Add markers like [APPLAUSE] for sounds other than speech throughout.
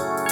ん?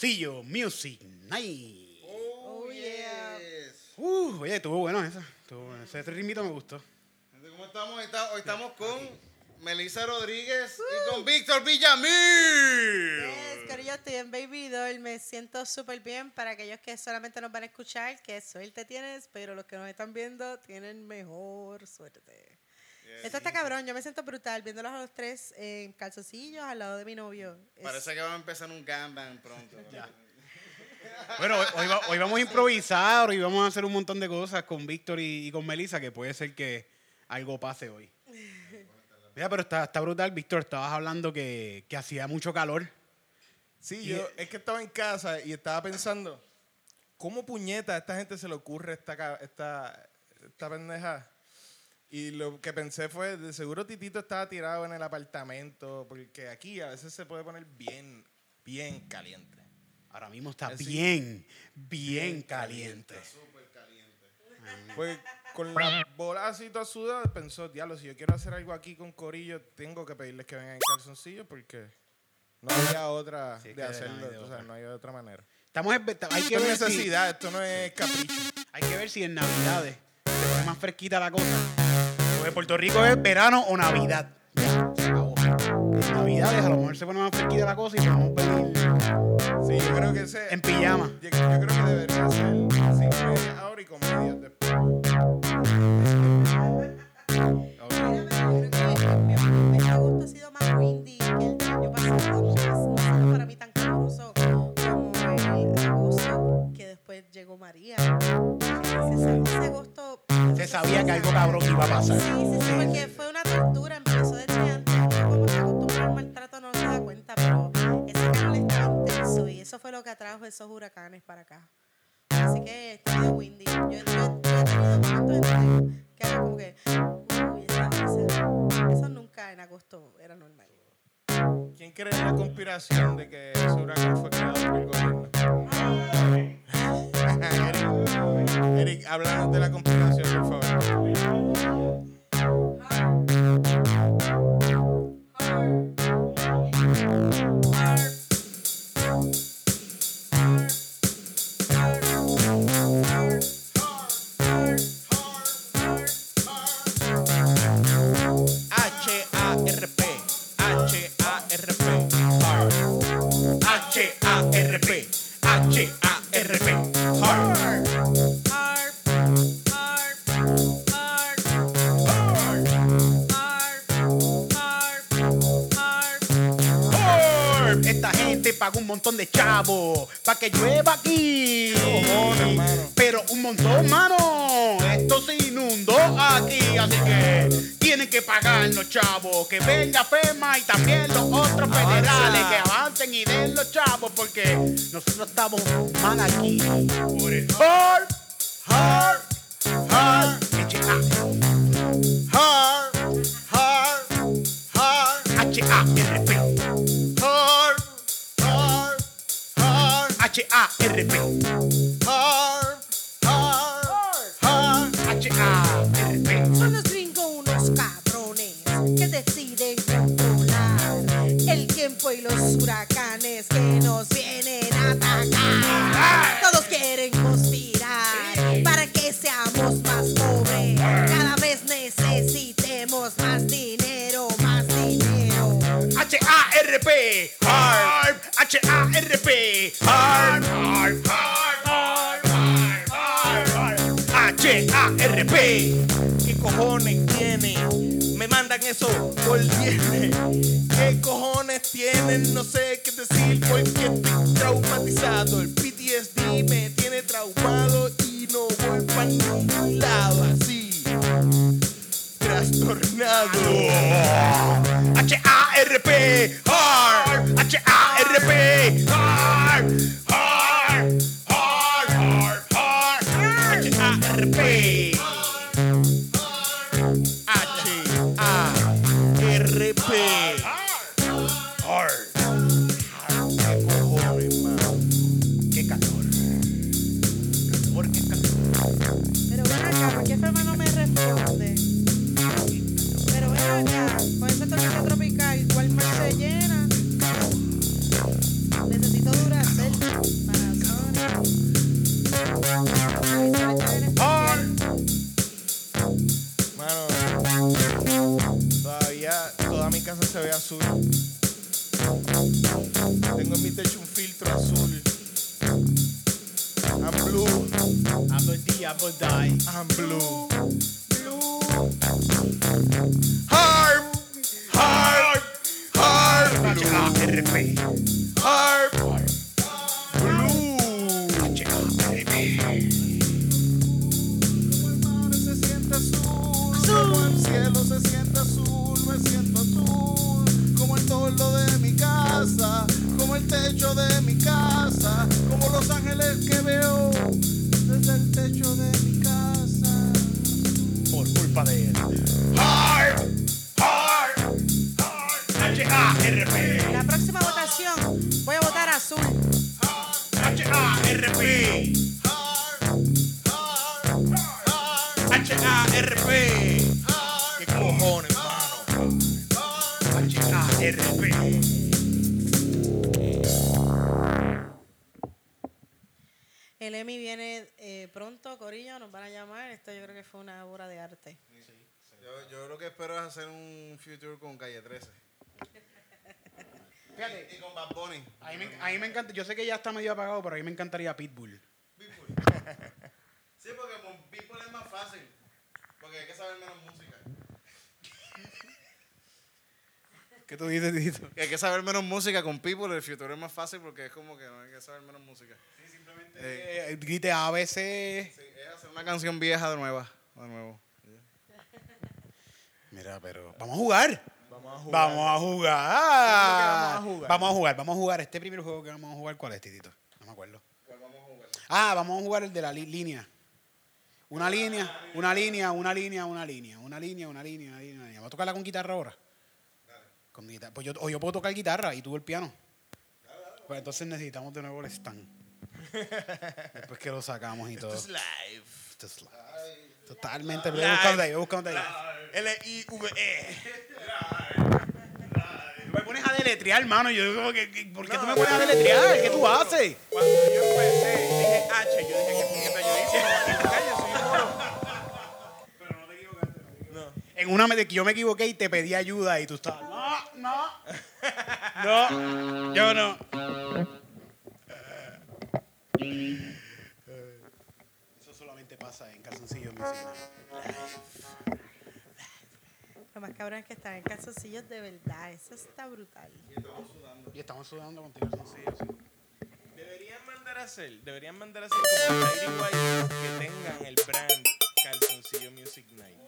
Calzoncillo Music Night. Oh yeah. Uh, oye, estuvo bueno eso. Estuvo bueno. Ese ritmito me gustó. ¿Cómo estamos? Está- Hoy estamos con Melissa Rodríguez y con Víctor Villamil. Yes, Corillo, estoy en Baby Doll, me siento súper bien para aquellos que solamente nos van a escuchar, qué suerte tienes, pero los que nos están viendo tienen mejor suerte. Esto está cabrón, yo me siento brutal viéndolos a los tres en calzoncillos al lado de mi novio. Es- Parece que va a empezar un gangbang pronto. Bueno, hoy, hoy va- hoy vamos a improvisar, hoy vamos a hacer un montón de cosas con Víctor y, y con Melissa que puede ser que algo pase hoy. [LAUGHS] Mira, pero está, está brutal, Víctor. Estabas hablando que, que hacía mucho calor. Sí, yo es que estaba en casa y estaba pensando, ¿cómo puñeta a esta gente se le ocurre esta, esta, esta pendeja? Y lo que pensé fue, de seguro Titito estaba tirado en el apartamento, porque aquí a veces se puede poner bien, bien caliente. Ahora mismo está bien, bien caliente. Pues con la bola así toda sudada, pensó, diablo, si yo quiero hacer algo aquí con Corillo, tengo que pedirles que vengan en calzoncillos porque no había otra Sí, de hacerlo, no o sea, no hay otra manera. Estamos en- hay, que Esto ver es si, necesidad, esto no es capricho. hay que ver si en Navidades se pone más fresquita la cosa. Porque Puerto Rico es verano o Navidad. Ya, se acabó. En Navidades a lo mejor se pone más fresquita la cosa y podemos venir Sí, yo creo que ese... en pijama. Yo, yo creo que debería ser cinco media ahora y comedias después. Mira, yo creo que mi mes de agosto ha sido más windy que el del año pasado. No es- no ha sido para mí tan caluroso como el agosto que después llegó María. Ese agosto... Se sabía que algo cabrón iba a pasar. Sí, sí, sí, porque fue una tortura, empezó desde antes. Como se acostumbra al maltrato no se da cuenta, pero ese calor estaba intenso y eso fue lo que atrajo esos huracanes para acá. Así que está medio windy. Yo, yo, yo he tenido momentos en que- que era como que, uy, esa brisa. Eso nunca en agosto era normal. ¿Quién cree en la conspiración de que ese huracán fue creado por el gobierno? Eric, Eric, de la conspiración, por favor. Un montón de chavos para que llueva aquí. cojones? Pero un montón, mano. Esto se inundó aquí, así que tienen que pagar los chavos. Que venga FEMA y también los otros federales que avancen y den los chavos porque nosotros estamos mal aquí. Por Ah, I elevate. Una obra de arte. Yo, yo lo que espero es hacer un future con Calle 13. Fíjate, Y con Bad Bunny. a mí, me, a mí me encanta, yo sé que ya está medio apagado, pero a mí me encantaría Pitbull. Pitbull. Sí, porque con Pitbull es más fácil. Porque hay que saber menos música. ¿Qué tú dices, Tito? Hay que saber menos música con Pitbull. El future es más fácil porque es como que no hay que saber menos música. Eh, grite ABC. Sí, es hacer una canción vieja de nueva. De nuevo. [LAUGHS] Mira, pero vamos a jugar. Vamos a jugar. Vamos a jugar. vamos a jugar? Vamos a jugar, vamos a jugar. Este primer juego que vamos a jugar, ¿cuál es, Titito? No me acuerdo. Ah, vamos a jugar el de la línea. Una línea, una línea, una línea, una línea, una línea, una línea, una línea. una línea. ¿Va a tocarla con guitarra ahora? Con guitarra. Pues yo, o yo puedo tocar guitarra y tú el piano. Pues entonces necesitamos de nuevo el stand. [LAUGHS] Después que lo sacamos y todo. Esto es live. Esto es live. Totalmente. Voy buscando ahí, voy buscando ahí. L-I-V-E. Tú me pones a deletrear, hermano. Yo digo, ¿por qué tú me pones a deletrear? ¿Qué tú haces? Cuando yo empecé, dije H, yo dije que puñeta yo hice. "Yo soy un moro". No. En una vez que yo me equivoqué y te pedí ayuda y tú estabas, no, no, no, yo no. Eso solamente pasa en calzoncillos Music Night. Lo más cabrón es que están en calzoncillos de verdad. Eso está brutal. Y estamos sudando con calzoncillos. sí. Deberían mandar a hacer, deberían mandar a hacer como White que tengan el brand Calzoncillo Music Night.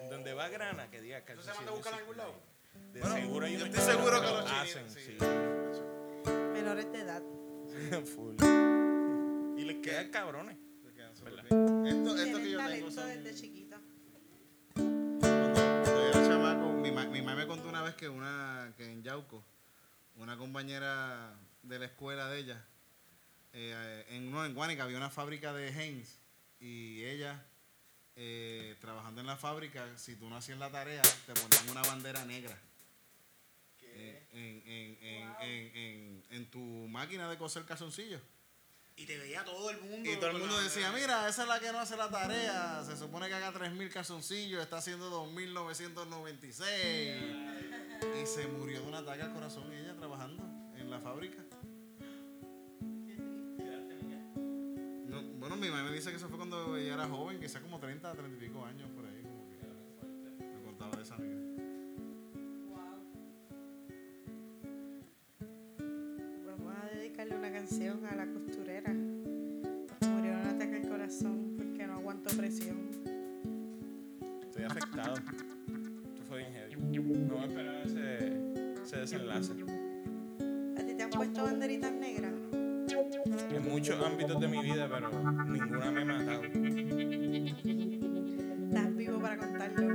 En donde va grana que diga se Calzoncillo manda a buscar en Music algún lado? Night. De Bueno, seguro hay yo estoy seguro que lo hacen, sí. Menores de edad. [LAUGHS] Full. Y les quedan cabrones. Esto, esto que yo tengo son... desde chiquita. Cuando yo era chamaco, mi, ma- mi mamá me contó una vez que una que en Yauco, una compañera de la escuela de ella, eh, en, no, en Guánica había una fábrica de Heinz y ella, eh, trabajando en la fábrica, si tú no hacías la tarea, te ponían una bandera negra. En, en, en, en, en, en- en tu máquina de coser calzoncillos. Y te veía todo el mundo. Y todo el mundo la- decía, mira, esa es la que no hace la tarea. Se supone que haga 3.000 calzoncillos, está haciendo 2.996. Y se murió de un ataque al corazón ella trabajando en la fábrica. No, bueno, mi mamá me dice que eso fue cuando ella era joven, sea como 30, 30 y pico años por ahí. Como que me contaba de esa amiga. Dedicarle una canción a la costurera. Murió de un ataque al corazón porque no aguantó presión. Estoy afectado. Esto fue bien heavy. No me esperaba ese, ese desenlace. ¿A ti te han puesto banderitas negras? En muchos ámbitos de mi vida, pero ninguna me ha matado. Estás vivo para contarlo.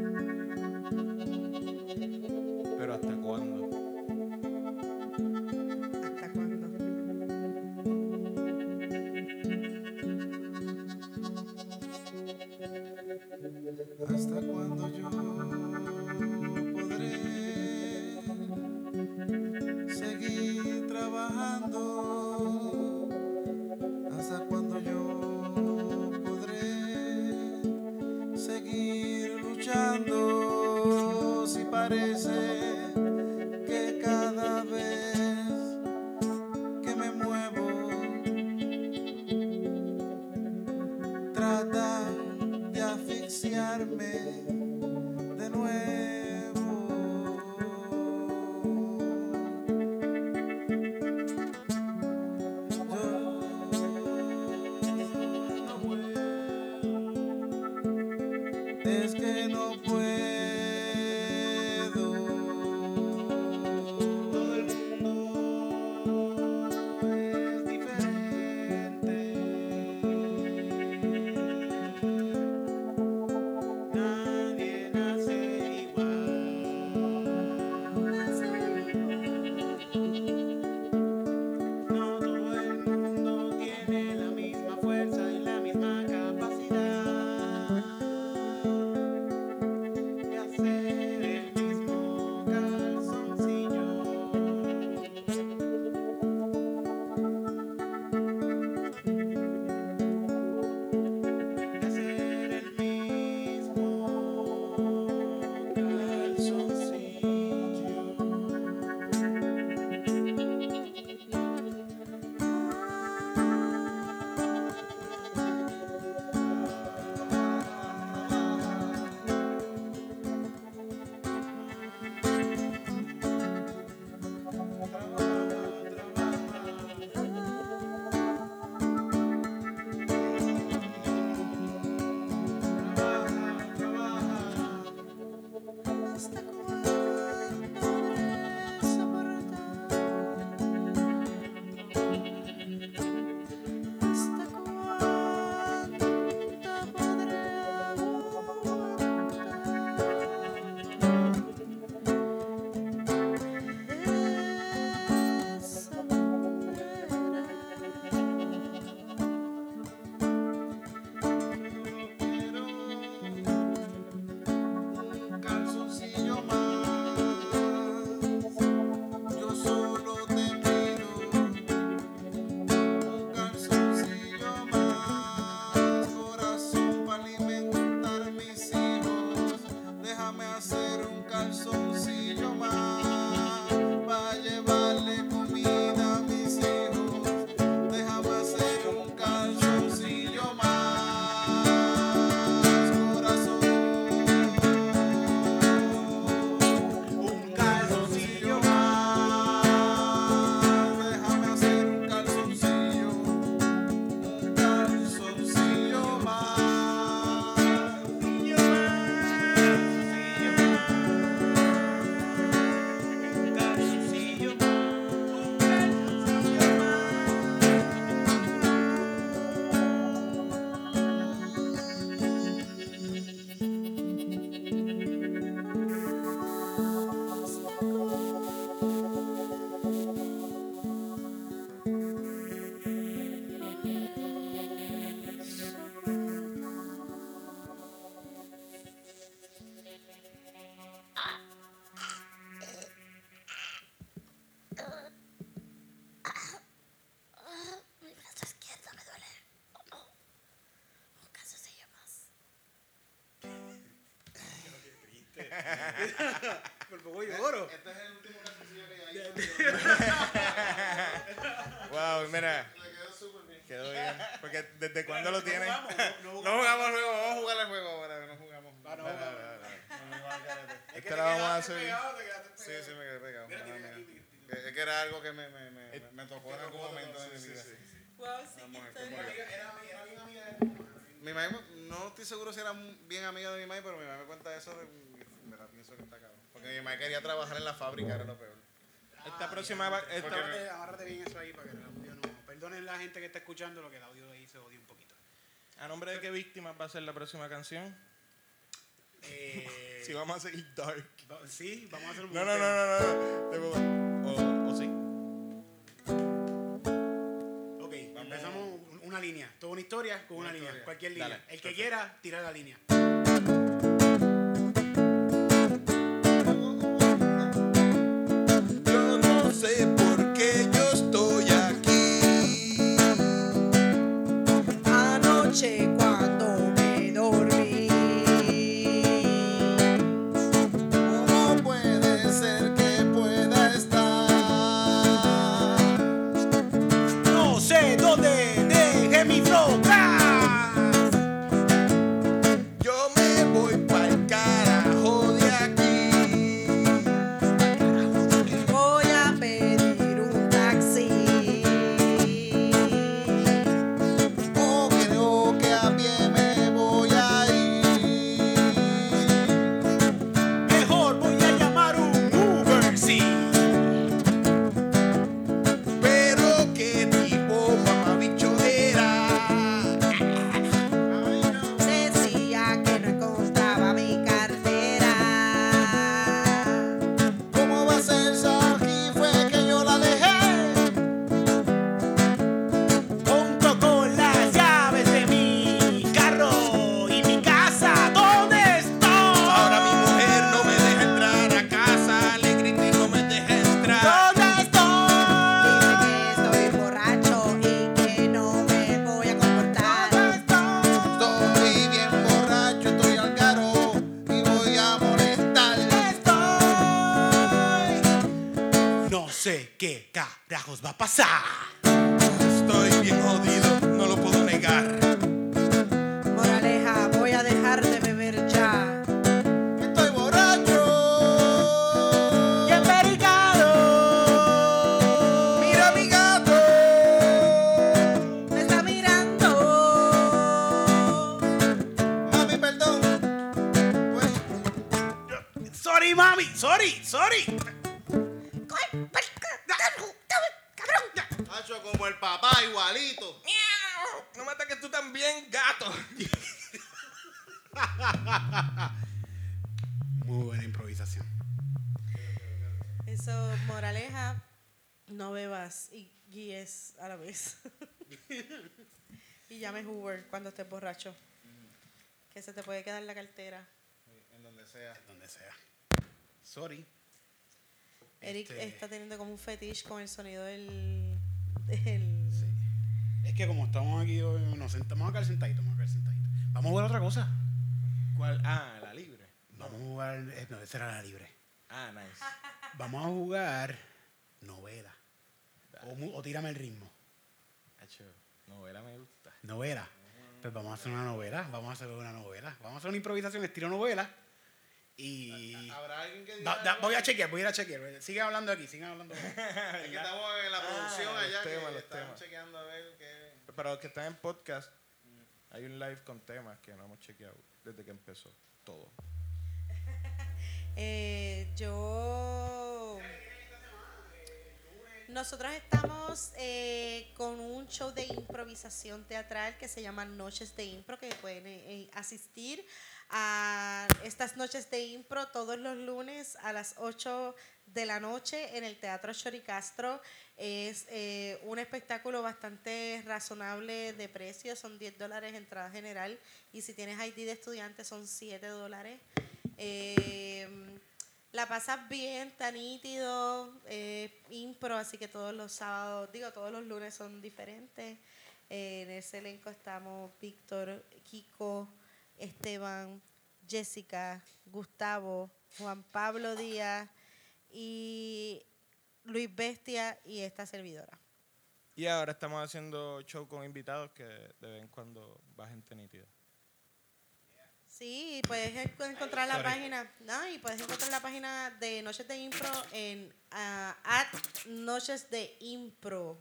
Por poco lloro. Este es el último calzoncillo que hay. [LAUGHS] Wow, mira, Le quedó súper bien. quedó bien. Porque desde cuándo lo tienes. jugamos, no- jugamos el juego, Vamos a jugar el juego ahora, que no jugamos. Ah, no. Esta la vamos a hacer. Sí, sí, me quedé pegado. Es que era algo que me, me, me, me- me tocó en algún momento de mi vida. Wow, sí. Era, era bien amiga de mi mamá. Mi mamá, no estoy seguro si era bien amiga de mi mamá, pero mi mamá me cuenta eso de. Pienso que está cabrón. Porque mi mamá quería trabajar en la fábrica, era lo peor. Esta próxima va- esta- Porque- Agárrate, bien eso ahí para que el audio no. Perdonen la gente que está escuchando lo que el audio ahí se odia un poquito. ¿A nombre de qué víctimas va a ser la próxima canción? Eh, [LAUGHS] Si vamos a seguir dark. sí, vamos a hacer un No, no, no, no, no. Te- O, o sí. Ok, empezamos un- una línea. Toda una historia con una, Una línea. Cualquier línea. Dale, el que perfecto. quiera, tira la línea. Hacho como el papá, igualito. ¡Miau! No me ataques tú también, gato. [LAUGHS] Muy buena improvisación. Eso, moraleja, no bebas y guíes a la vez. [LAUGHS] y llames Uber cuando estés borracho. Que se te puede quedar la cartera. En donde sea. Donde sea. Sorry. Eric Este- está teniendo como un fetiche con el sonido del. Es que como estamos aquí hoy, nos sentamos vamos a quedar sentaditos, vamos a quedar sentaditos. Vamos a jugar otra cosa. ¿Cuál? Ah, la libre. Vamos a jugar, eh, no, esa era la libre. Ah, nice. [LAUGHS] Vamos a jugar novela. O, o tírame el ritmo. Hacho, novela me gusta. Novela. Pues vamos a hacer una novela. Vamos a hacer una novela. Vamos a hacer una improvisación estilo novela. Y. ¿Habrá alguien que Da- diga da- algo? voy a chequear, voy a ir a chequear. Sigue hablando aquí, sigue hablando aquí. [LAUGHS] Es que estamos en la producción Ah, los allá temas, que temas. chequeando a ver qué... Para los que están en podcast, hay un live con temas que no hemos chequeado desde que empezó todo. [LAUGHS] Eh, yo. Nosotros estamos eh, con un show de improvisación teatral que se llama Noches de Impro, que pueden eh, eh, asistir a estas noches de impro todos los lunes a las 8 de la noche en el Teatro Choricastro. Es eh, un espectáculo bastante razonable de precio, son 10 dólares entrada general y si tienes ID de estudiante son 7 dólares. Eh, la pasas bien, está nítido, eh, impro, así que todos los sábados, digo, todos los lunes son diferentes. En ese elenco estamos Víctor, Kiko, Esteban, Jessica, Gustavo, Juan Pablo Díaz y Luis Bestia y esta servidora. Y ahora estamos haciendo show con invitados que de vez en cuando va gente nítida. Sí, puedes en- encontrar la Sorry. página, no, y puedes encontrar la página de Noches de Impro en at Noches de Impro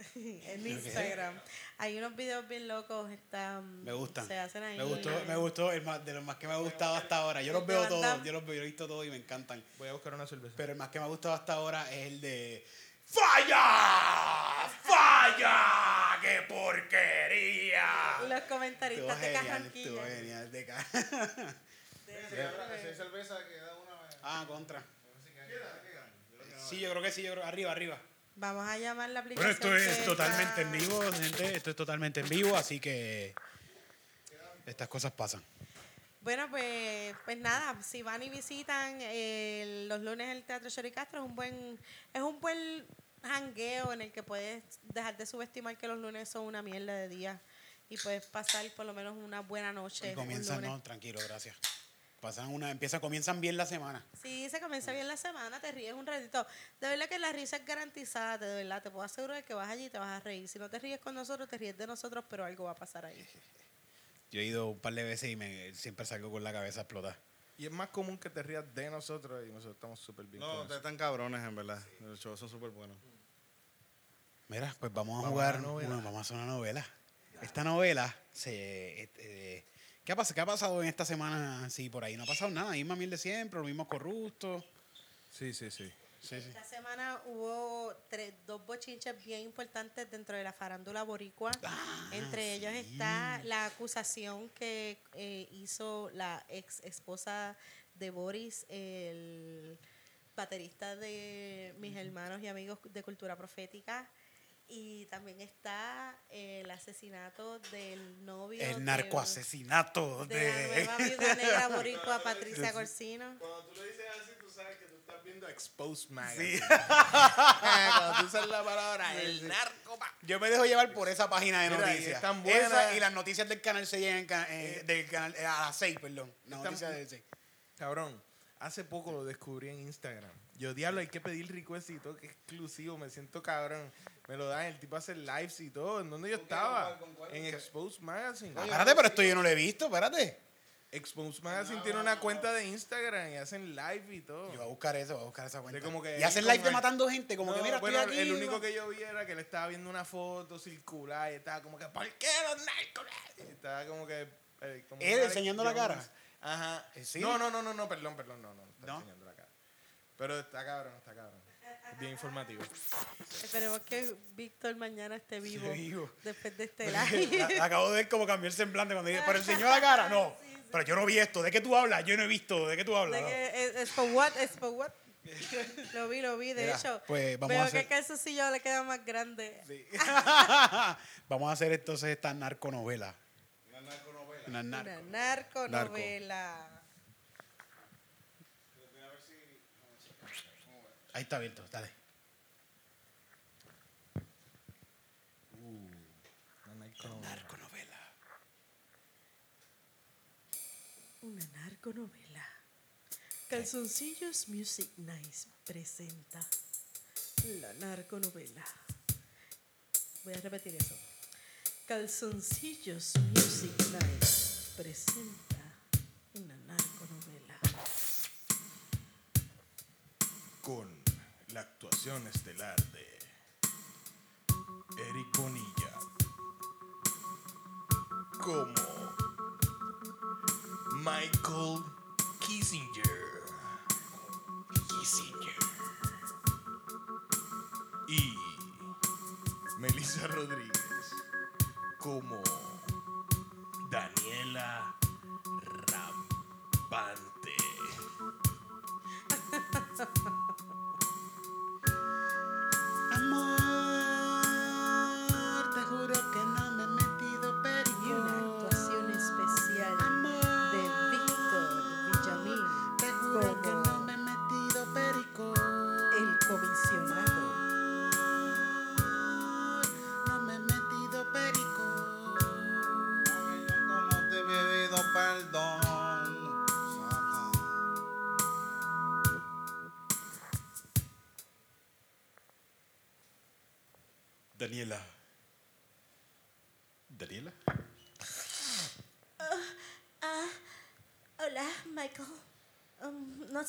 [LAUGHS] en Instagram. Hay unos videos bien locos, están, Me gustan. se hacen ahí. Me gustó, me gustó, el más, de los más que me ha gustado hasta ahora. Yo los ¿De veo todos, yo los veo, yo he visto todos y me encantan. Voy a buscar una cerveza. Pero el más que me ha gustado hasta ahora es el de ¡Falla! ¡Falla! ¡Qué porquería! Los Estuvo comentaristas de estuvo genial. De ca- cerveza que da una vez. ah, contra. Sí, yo creo que sí, yo creo. Arriba, arriba. Vamos a llamar la aplicación. Bueno, esto es totalmente en vivo, gente. Esto es totalmente en vivo, así que estas cosas pasan. Bueno, pues, pues nada, si van y visitan eh, los lunes el Teatro Chori Castro, es un buen, es un buen jangueo en el que puedes dejar de subestimar que los lunes son una mierda de día y puedes pasar por lo menos una buena noche. Y lunes. no, tranquilo, gracias. Pasan una, empieza, comienzan bien la semana. Sí, se comienza bien la semana, te ríes un ratito. De verdad que la risa es garantizada, de verdad, te puedo asegurar que vas allí y te vas a reír. Si no te ríes con nosotros, te ríes de nosotros, pero algo va a pasar ahí. [LAUGHS] Yo he ido un par de veces y me siempre salgo con la cabeza explotada. Y es más común que te rías de nosotros y nosotros estamos súper bien. No, con ustedes eso. están cabrones, en verdad. Los shows son súper buenos. Mira, pues vamos a Vamos a jugar, la novela. una- vamos a hacer una novela. Esta novela se, este, ¿qué, ha pasado, ¿qué ha pasado en esta semana? Sí, por ahí no ha pasado nada. Misma miel de siempre, los mismos corruptos. Sí, sí, sí. Sí, sí. Esta semana hubo tres, dos bochinches bien importantes dentro de la farándula boricua. Ah, Entre ellos está la acusación que eh, hizo la ex esposa de Boris, el baterista de mis hermanos y amigos de Cultura Profética. Y también está el asesinato del novio. El de- narcoasesinato De la de... nueva viuda [LAUGHS] negra boricua Patricia Corsino. Cuando tú lo dices así, tú sabes que tú estás viendo Exposed Magazine. Sí. [LAUGHS] Cuando tú usas la palabra el narco. Yo me dejo llevar por esa página de Mira, y noticias. están buenas. Esa y las noticias del canal 6 en ca- eh, del canal eh, a las 6, perdón. Las noticias del 6. Cabrón, hace poco lo descubrí en Instagram. Yo, diablo, hay que pedir request y todo, que es exclusivo. Me siento cabrón. Me lo dan, el tipo hace lives y todo. ¿En dónde yo estaba? ¿Con cuál? En Exposed Magazine. Ah, espérate, pero esto yo no lo he visto, espérate. Exposed Magazine tiene una cuenta de Instagram y hacen live y todo. Yo voy a buscar eso, voy a buscar esa cuenta. como que y hacen live de el- matando gente, como que mira, bueno, estoy aquí. el único que yo vi era que él estaba viendo una foto circular y estaba como que, ¿por qué los narcos? Y estaba como que... eh, como ¿Él Alex enseñando la cara? Ajá. ¿En serio? No, no, no, no, no, perdón, perdón, no, no, está ¿No? enseñando la cara. Pero está cabrón, está cabrón. Bien informativo. Esperemos que Víctor mañana esté vivo, vivo. después de este [LAUGHS] live. Acabo de ver cómo cambió el semblante cuando dije, pero enseñó la cara. No, [LAUGHS] Sí, sí. pero yo no vi esto. ¿De qué tú hablas? Yo no he visto. ¿De qué tú hablas? De No. que es, es for what, es for what. [LAUGHS] Lo vi, lo vi. De Mira, hecho, pues vamos veo a hacer- que el calzoncillo le queda más grande. Sí. Vamos a hacer entonces esta narconovela. Una narconovela. Una narco. Una narconovela. Ahí está abierto, dale. Narconovela. Una narconovela. Calzoncillos Music Nice presenta la narconovela. Voy a repetir eso. Calzoncillos Music Nice presenta una narconovela. Con la actuación estelar de Eric Bonilla como Michael Kissinger. Kissinger. Y Melissa Rodríguez como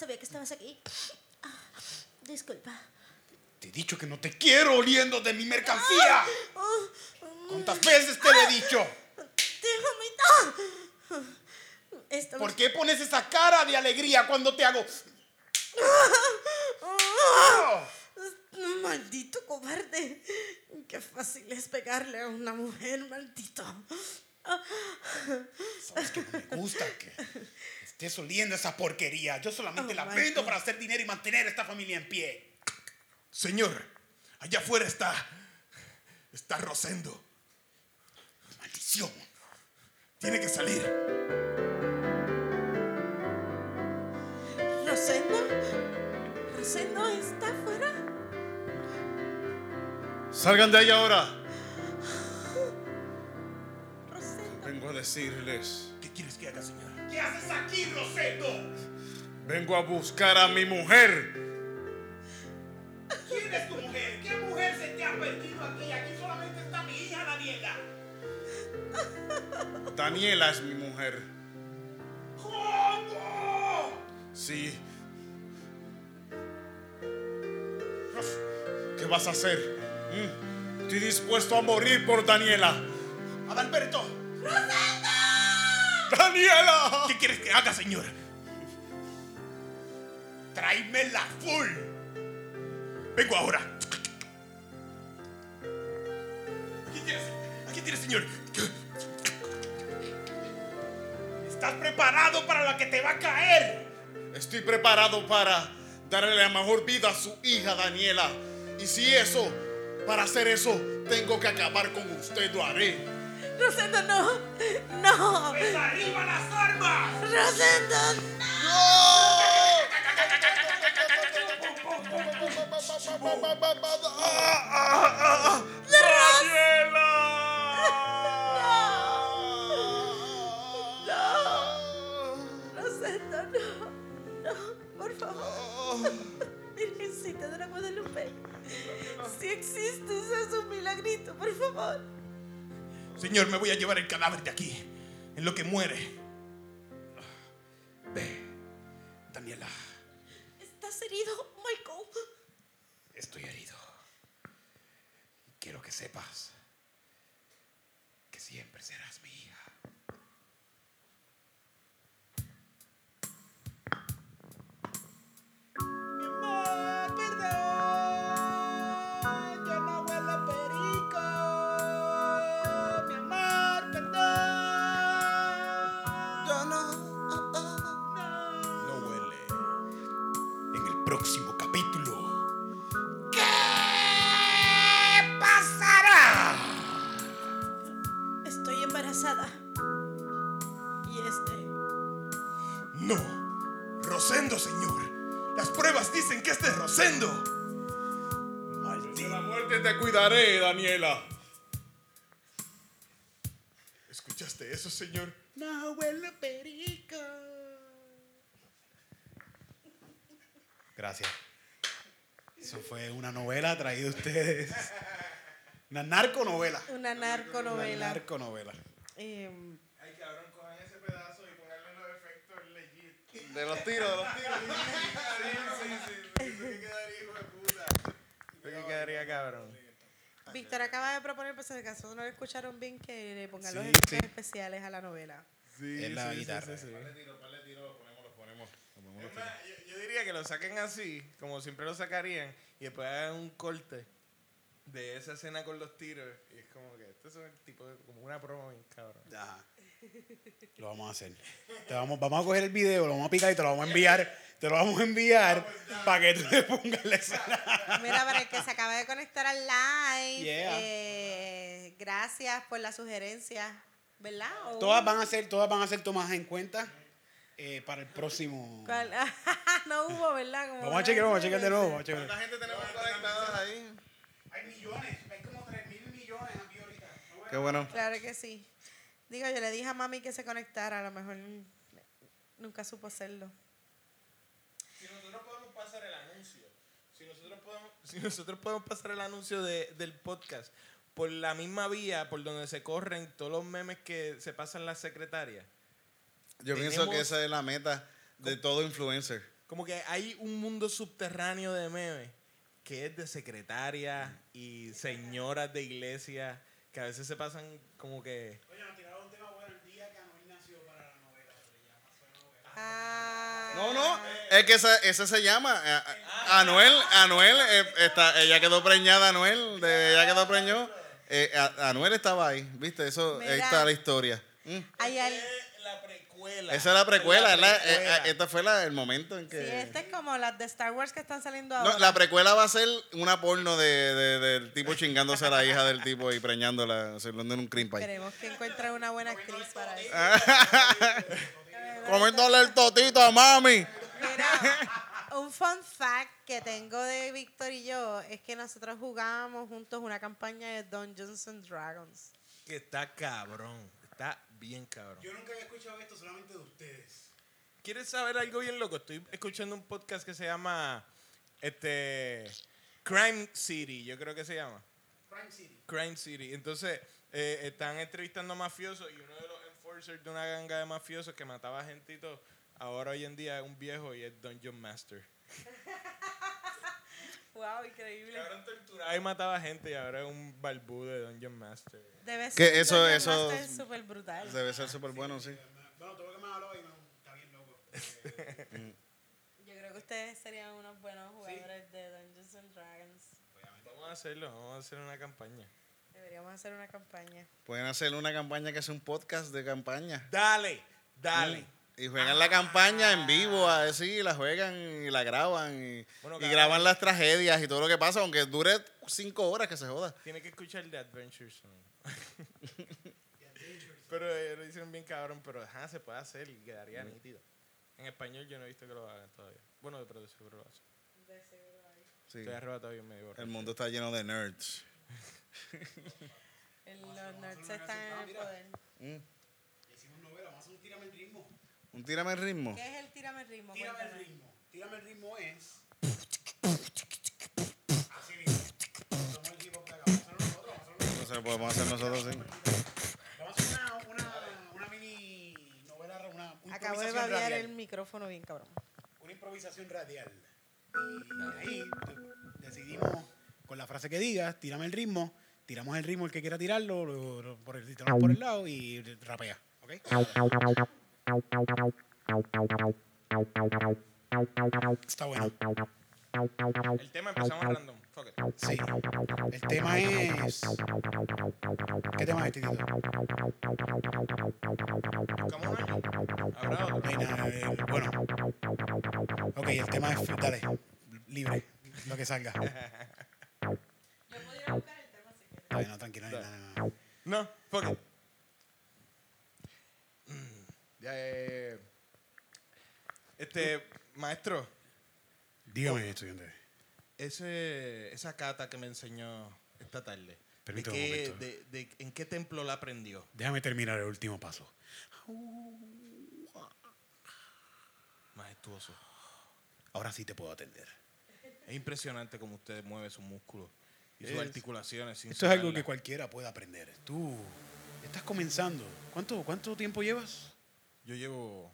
sabía que estabas aquí. Ah, disculpa. Te he dicho que no te quiero oliendo de mi mercancía. Oh, um, ¿Cuántas veces te lo he dicho? déjame. Ah. Esto ¿Por qué pones esa cara de alegría cuando te hago? Ah, Maldito cobarde. Qué fácil es pegarle a una mujer, maldito. Sabes que no me gusta que estés oliendo esa porquería. Yo solamente Oh, la vendo God. para hacer dinero y mantener esta familia en pie. Señor, allá afuera está. Está Rosendo. Maldición. Tiene que salir. Rosendo. Rosendo está afuera. Salgan de ahí ahora. Rosendo. Vengo a decirles. ¿Qué quieres que haga, señor? ¿Qué haces aquí, Roseto? Vengo a buscar a mi mujer. ¿Quién es tu mujer? ¿Qué mujer se te ha perdido aquí? Aquí solamente está mi hija Daniela. Daniela es mi mujer. ¿Cómo? Sí. ¿Qué vas a hacer? ¿Mm? Estoy dispuesto a morir por Daniela. Adalberto, ¡Daniela! ¿Qué quieres que haga, señor? tráeme la full. Vengo ahora. Aquí tienes, aquí tienes, señor. ¿Estás preparado para la que te va a caer? Estoy preparado para darle la mejor vida a su hija Daniela. Y si eso, para hacer eso, tengo que acabar con usted, lo haré. Rosendo, no. No. ¡Pues arriba las armas! Rosendo, no. Rosendo, no. No, por favor. Virgencita de la Guadalupe. Si existes, haz un milagrito, por favor. Señor, me voy a llevar el cadáver de aquí. En lo que muere. Ve, Daniela, ¿Estás herido, Michael? estoy herido. Quiero que sepas De la muerte te cuidaré, Daniela. ¿Escuchaste eso, señor? No huele perico. Gracias. Eso fue una novela traída a ustedes. Una narconovela. Una Una narconovela. narconovela. Em, Ay, cabrón, cojan ese pedazo y ponerle los efectos legit. De los tiros, de los tiros. [LAUGHS] Sí, sí, sí. Eso que quedaría hijo de puta. Eso que quedaría cabrón. Víctor acaba de proponer, por si acaso no lo escucharon bien, que le pongan los Sí, efectos sí. especiales a la novela. Sí, Es la guitarra. sí, sí. tiro, tiro, ponemos, lo ponemos. Lo ponemos, más, yo, yo diría que lo saquen así, como siempre lo sacarían, y después hagan un corte de esa escena con los tiros. Y es como que este es el tipo de, como una promo bien cabrón. Ajá. Lo vamos a hacer. Te vamos, vamos a coger el video, lo vamos a picar y te lo vamos a enviar. Te lo vamos a enviar para que tú le pongas la escena. Mira, para el que se acaba de conectar al live, Yeah. eh, gracias por la sugerencia, ¿verdad? ¿O- Todas van a ser, todas van a ser tomadas en cuenta eh, para el próximo. ¿Cuál? [LAUGHS] no hubo, ¿verdad? Como Vamos a chequear, vamos a chequear de nuevo. Vamos a chequear. ¿Cuánta gente tenemos conectados ahí? Hay millones, hay como 3 mil millones aquí ahorita. Qué bueno. Claro que sí. Digo, yo le dije a mami que se conectara, a lo mejor nunca supo hacerlo. Si nosotros podemos pasar el anuncio, Si nosotros podemos, [LAUGHS] si nosotros podemos pasar el anuncio de- del podcast por la misma vía por donde se corren todos los memes que se pasan las secretarias. Yo pienso que esa es la meta de todo influencer. Como que hay un mundo subterráneo de memes que es de secretarias y señoras de iglesia que a veces se pasan como que... Oye, nos tiraron un tema bueno el día que Anuel nació para la novela. Se le llama, fue novela. Ah. No, no, es que esa, esa se llama eh, Anuel, Anuel, eh, está, ella quedó preñada, Anuel, de, ella quedó preñó. Eh, Anuel estaba ahí, viste, eso, ahí está la historia. Mm. Hay al- La precuela. Esa es la precuela, La. Eh, eh, esta fue la- el momento en Sí, que... esta es como las de Star Wars que están saliendo ahora. No, la precuela va a ser una porno de, de- del tipo chingándose a la hija del tipo y preñándola, haciendo en un cream pie. Esperemos que encuentren una buena actriz para eso. [LAUGHS] [LAUGHS] [LAUGHS] Comiéndole el totito a mami. Mira, un fun fact que tengo de Víctor y yo es que nosotros jugábamos juntos una campaña de Dungeons and Dragons. Que está cabrón. Está bien cabrón. Yo nunca había escuchado esto solamente de ustedes. ¿Quieres saber algo bien loco? Estoy escuchando un podcast que se llama este Crime City, yo creo que se llama. Crime City. Crime City. Entonces, eh, están entrevistando a mafiosos y uno enforcers de una ganga de mafiosos que mataba gente y todo, ahora hoy en día es un viejo y es Dungeon Master. [LAUGHS] Wow, increíble. Cabrón torturaba y mataba gente y ahora es un balbú de Dungeon Master. Debe ser Que eso- Dungeon eso- Master es súper brutal. Debe ser súper bueno, sí. Bueno, lo que me habló y me está bien loco. [LAUGHS] Yo creo que ustedes serían unos buenos jugadores de Dungeons and Dragons. Vamos a hacerlo, vamos a hacer una campaña. Deberíamos hacer una campaña. Pueden hacer una campaña que es un podcast de campaña. Dale, dale. Y juegan la campaña en vivo, así, la juegan y la graban. Y, Bueno, y cada- graban las tragedias y todo lo que pasa, aunque dure cinco horas que se joda. Tiene que escuchar The Adventure Zone. [LAUGHS] pero eh, lo hicieron bien cabrón, pero ajá, se puede hacer y quedaría nítido. En español yo no he visto que lo hagan todavía. Bueno, pero de seguro lo hacen. Sí. Estoy arrebatado y medio borracho. El mundo está lleno de nerds. [LAUGHS] [LAUGHS] El- los nerds están en el poder. Mm. Hicimos novela, vamos a hacer un tírame el ritmo. Un tírame el ritmo. ¿Qué es el tírame el ritmo? Tírame el ritmo. Tírame el ritmo es. Así mismo. Somos el de acá. Vamos a hacerlo nosotros. Vamos a nosotros. Lo podemos hacer nosotros, sí. Vamos a hacer una, una, una mini novela, una, una Acabo de babear radial. el micrófono bien cabrón. Una improvisación radial. Y ahí de- decidimos, con la frase que digas, tírame el ritmo, tiramos el ritmo el que quiera tirarlo, lo, lo- por el, tiramos por el lado y rapea. ¿Ok? Está bueno. El tema empezamos random. Sí. El tema es. ¿Qué tema es, Titito? Nada, eh, bueno. Ok, el tema es. Dale, libre, lo que salga. [LAUGHS] Ay, no, tranquilo, no. No, it. Mm, ya, eh, Este, maestro, Dígame, estudiante. ese, esa cata que me enseñó esta tarde, ¿de qué- de- ¿en qué templo la aprendió? Déjame terminar el último paso. Majestuoso. Ahora sí te puedo atender. Es impresionante cómo usted mueve sus músculos y sus Es- articulaciones. Sin Esto es algo que cualquiera puede aprender. Tú estás comenzando. ¿Cuánto, cuánto tiempo llevas? Yo llevo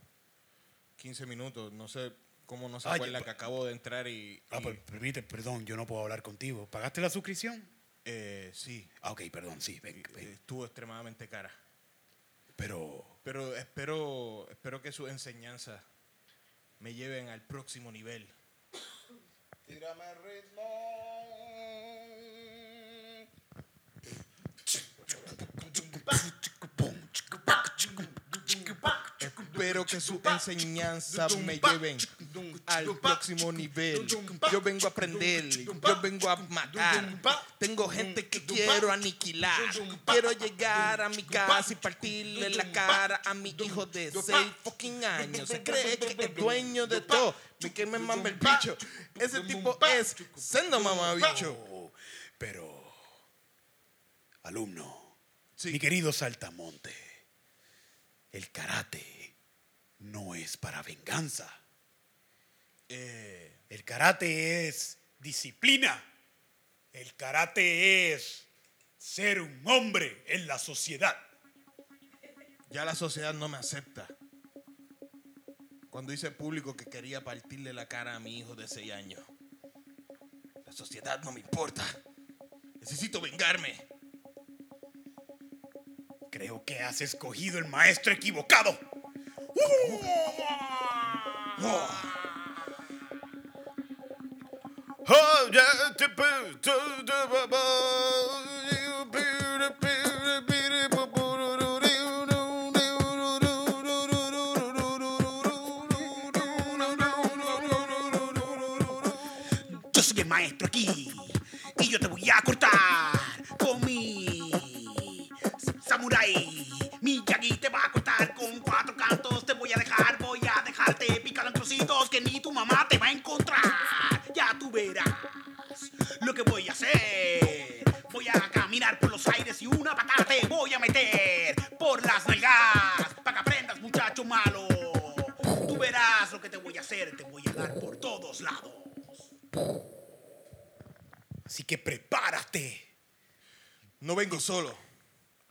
15 minutos, no sé cómo no se Ay, acuerda que acabo de entrar y... Ah, y- pues, permite, perdón, yo no puedo hablar contigo. ¿Pagaste la suscripción? eh, sí, Ah, ok, perdón, sí, ven, eh, ven. estuvo extremadamente cara. Pero Pero espero, espero que sus enseñanzas me lleven al próximo nivel. Tírame el ritmo. Espero que sus enseñanzas me lleven al próximo nivel. Yo vengo a aprender, yo vengo a matar. Tengo gente que quiero aniquilar. Quiero llegar a mi casa y partirle la cara a mi hijo de 6 fucking años. Se cree que es dueño de todo. Me que me mama el bicho. Ese tipo es sendo mamabicho. Pero, alumno, Sí. mi querido Saltamonte, el karate no es para venganza. Eh, El karate es disciplina. El karate es ser un hombre en la sociedad. Ya la sociedad no me acepta. Cuando hice público que quería partirle la cara a mi hijo de 6 años. La sociedad no me importa. Necesito vengarme. Creo que has escogido el maestro equivocado. Yo soy el maestro aquí y yo te voy a cortar lados. Así que prepárate. No vengo solo.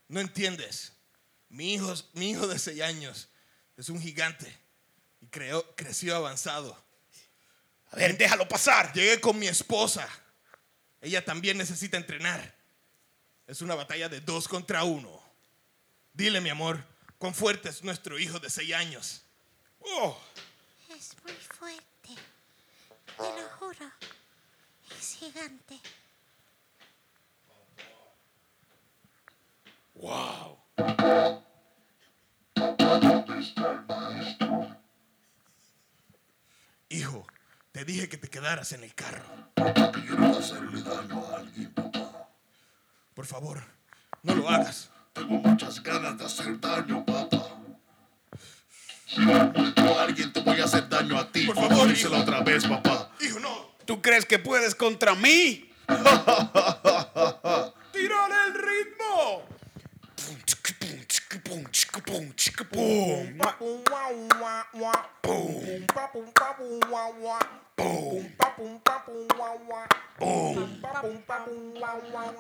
No entiendes. Mi hijo, mi hijo de 6 años es un gigante y creó, creció avanzado. A ver, déjalo pasar. Llegué con mi esposa. Ella también necesita entrenar. Es una batalla de dos contra uno. Dile, mi amor, cuán fuerte es nuestro hijo de 6 años. Oh, Es muy fuerte. Te lo juro. Es gigante. wow. Hijo, te dije que te quedaras en el carro. Quiero hacerle daño a alguien, papá. Por favor, no lo hagas. Tengo muchas ganas de hacer daño, papá. A alguien te voy a hacer daño a ti. Por favor, díselo otra vez, papá. Hijo, no. ¿Tú crees que puedes contra mí? [LAUGHS] ¡Tírale el ritmo!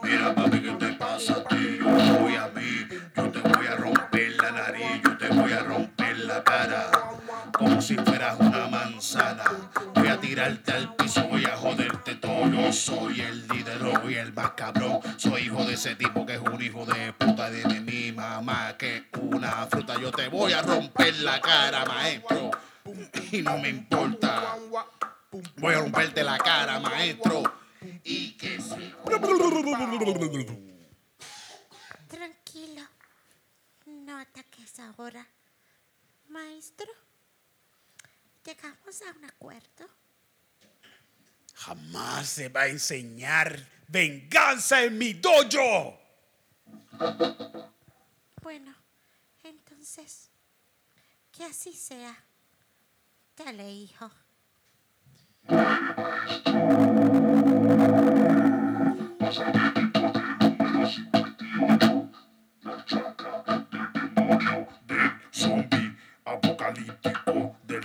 Mira, papi, ¿qué te pasa a ti? Yo voy a mí. Yo te voy a romper la nariz. Yo te voy a romper la cara. Como si fueras una manzana. Voy a tirarte al piso. Voy a joderte todo. Yo soy el líder. Soy el más cabrón. Soy hijo de ese tipo que es un hijo de puta de mi mamá. Que una fruta. Yo te voy a romper la cara, maestro. Y no me importa. Voy a romperte la cara, maestro. Y que sí. Tranquilo. No ataques ahora. Maestro, llegamos a un acuerdo. Jamás se va a enseñar venganza en mi dojo. Bueno, entonces, que así sea. Dale, hijo.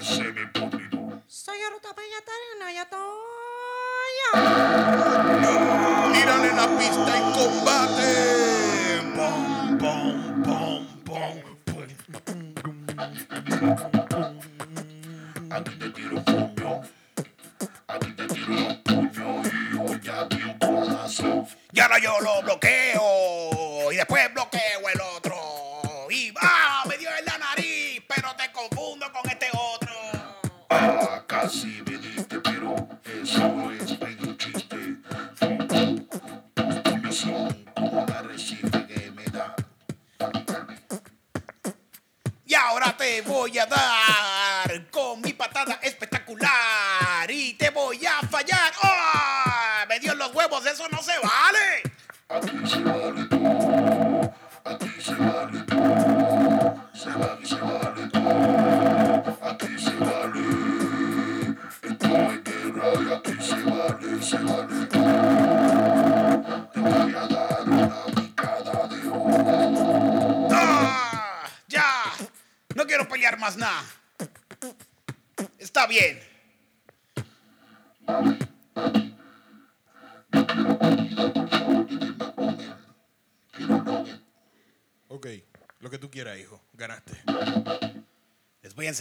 Apocalíptico del semi podrido. Soy Aruta Peñatana, yo ¡Tírale la pista en combate! ¡Pum, pum, pum, pum, pum! Aquí te tiro un puño, aquí te tiro puño y yo ya vi un codazo. Y ahora yo lo bloqueo. Ahora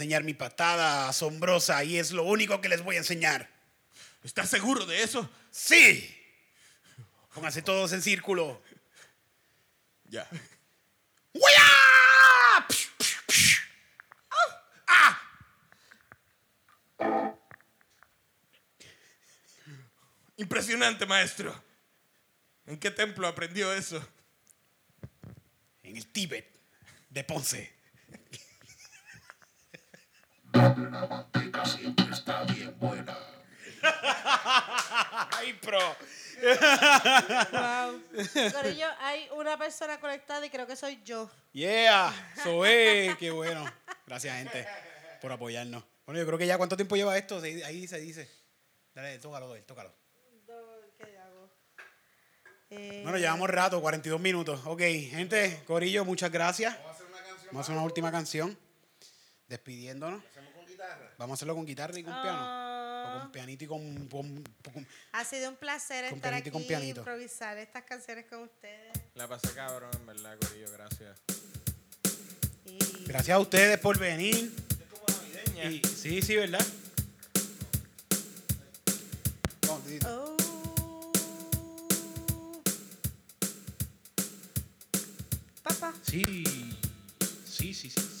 enseñar mi patada asombrosa y es lo único que les voy a enseñar. ¿Estás seguro de eso? ¡Sí! Pónganse todos en círculo. Ya. ¡Huya! Impresionante, maestro. ¿En qué templo aprendió eso? En el Tíbet de Ponce. Manteca siempre está bien buena. ¡Ay, pro! Wow. Corillo, hay una persona conectada y creo que soy yo. Yeah, soy, qué bueno. Gracias, gente, por apoyarnos. Bueno, yo creo que ya, ¿cuánto tiempo lleva esto? Ahí se dice. Dale, tócalo, él, tócalo. ¿Qué hago? Eh, Bueno, llevamos rato, 42 minutos. Ok, gente, Corillo, muchas gracias. Vamos a hacer una última canción. Despidiéndonos. Vamos a hacerlo con guitarra y con piano. O ah, con pianito y con- con- con ha sido un placer Con estar y aquí pianito. improvisar estas canciones con ustedes. La pasé cabrón, en verdad, Corillo. Gracias. Y Gracias a ustedes por venir. Navideña. Y- sí, sí, ¿verdad? Oh, sí. Oh. Papá. Sí, sí, sí. Sí,